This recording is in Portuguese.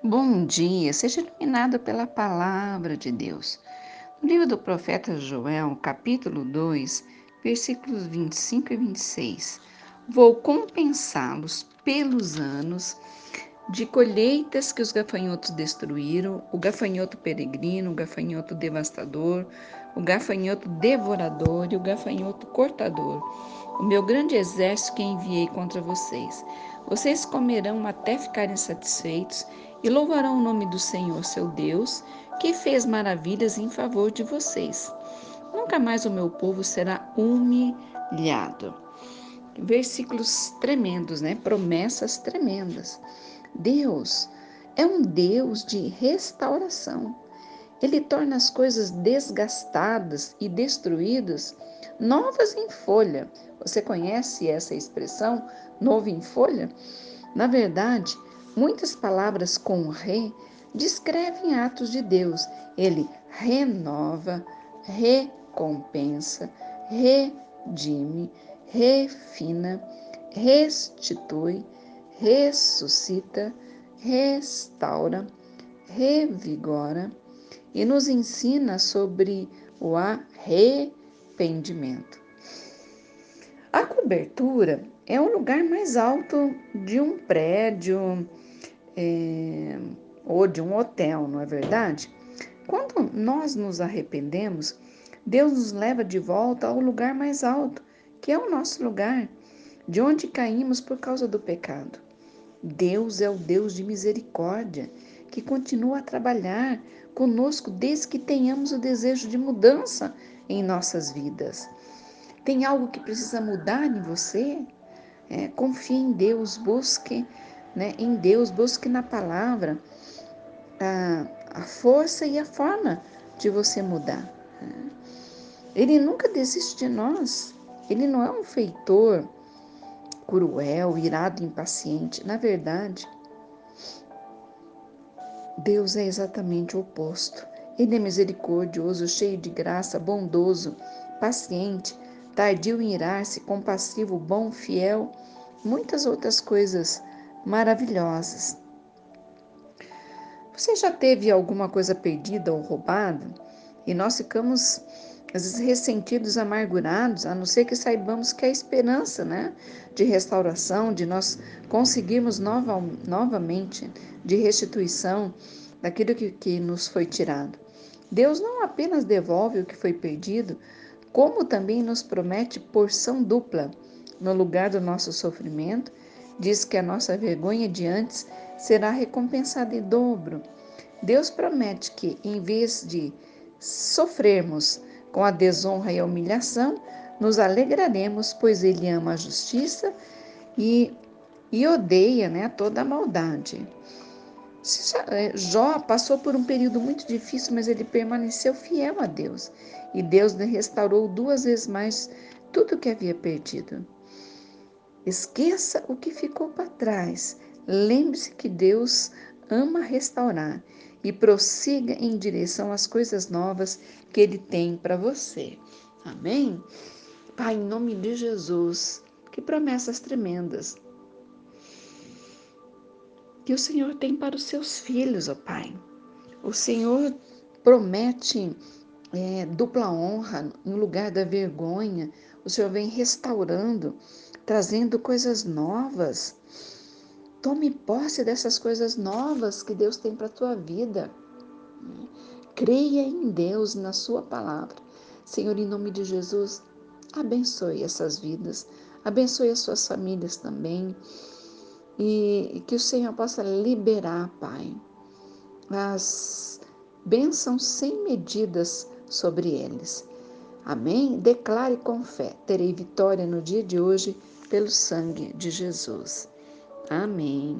Bom dia, seja iluminado pela palavra de Deus. No livro do profeta Joel, capítulo 2, versículos 25 e 26. Vou compensá-los pelos anos de colheitas que os gafanhotos destruíram, o gafanhoto peregrino, o gafanhoto devastador, o gafanhoto devorador e o gafanhoto cortador, o meu grande exército que enviei contra vocês. Vocês comerão até ficarem satisfeitos e louvarão o nome do Senhor, seu Deus, que fez maravilhas em favor de vocês. Nunca mais o meu povo será humilhado. Versículos tremendos, né? Promessas tremendas. Deus é um Deus de restauração. Ele torna as coisas desgastadas e destruídas novas em folha. Você conhece essa expressão, novo em folha? Na verdade, Muitas palavras com re descrevem atos de Deus. Ele renova, recompensa, redime, refina, restitui, ressuscita, restaura, revigora e nos ensina sobre o arrependimento. A cobertura é o lugar mais alto de um prédio, é, ou de um hotel, não é verdade? Quando nós nos arrependemos, Deus nos leva de volta ao lugar mais alto, que é o nosso lugar, de onde caímos por causa do pecado. Deus é o Deus de misericórdia, que continua a trabalhar conosco desde que tenhamos o desejo de mudança em nossas vidas. Tem algo que precisa mudar em você? É, confie em Deus, busque né, em Deus, busque na palavra a, a força e a forma de você mudar. Né? Ele nunca desiste de nós. Ele não é um feitor cruel, irado, impaciente. Na verdade, Deus é exatamente o oposto. Ele é misericordioso, cheio de graça, bondoso, paciente, tardio em irar-se, compassivo, bom, fiel, muitas outras coisas maravilhosas. Você já teve alguma coisa perdida ou roubada? E nós ficamos, às vezes, ressentidos, amargurados, a não ser que saibamos que a esperança né, de restauração, de nós conseguirmos nova, novamente, de restituição daquilo que, que nos foi tirado. Deus não apenas devolve o que foi perdido, como também nos promete porção dupla no lugar do nosso sofrimento Diz que a nossa vergonha de antes será recompensada em dobro. Deus promete que, em vez de sofrermos com a desonra e a humilhação, nos alegraremos, pois Ele ama a justiça e, e odeia né, toda a maldade. É, Jó passou por um período muito difícil, mas ele permaneceu fiel a Deus. E Deus restaurou duas vezes mais tudo o que havia perdido. Esqueça o que ficou para trás. Lembre-se que Deus ama restaurar e prossiga em direção às coisas novas que Ele tem para você. Amém? Pai, em nome de Jesus, que promessas tremendas que o Senhor tem para os seus filhos, ó Pai. O Senhor promete é, dupla honra no lugar da vergonha. O Senhor vem restaurando trazendo coisas novas. Tome posse dessas coisas novas que Deus tem para a tua vida. Creia em Deus, na Sua palavra. Senhor, em nome de Jesus, abençoe essas vidas, abençoe as suas famílias também. E que o Senhor possa liberar, Pai, as bênçãos sem medidas sobre eles. Amém? Declare com fé: terei vitória no dia de hoje pelo sangue de Jesus. Amém.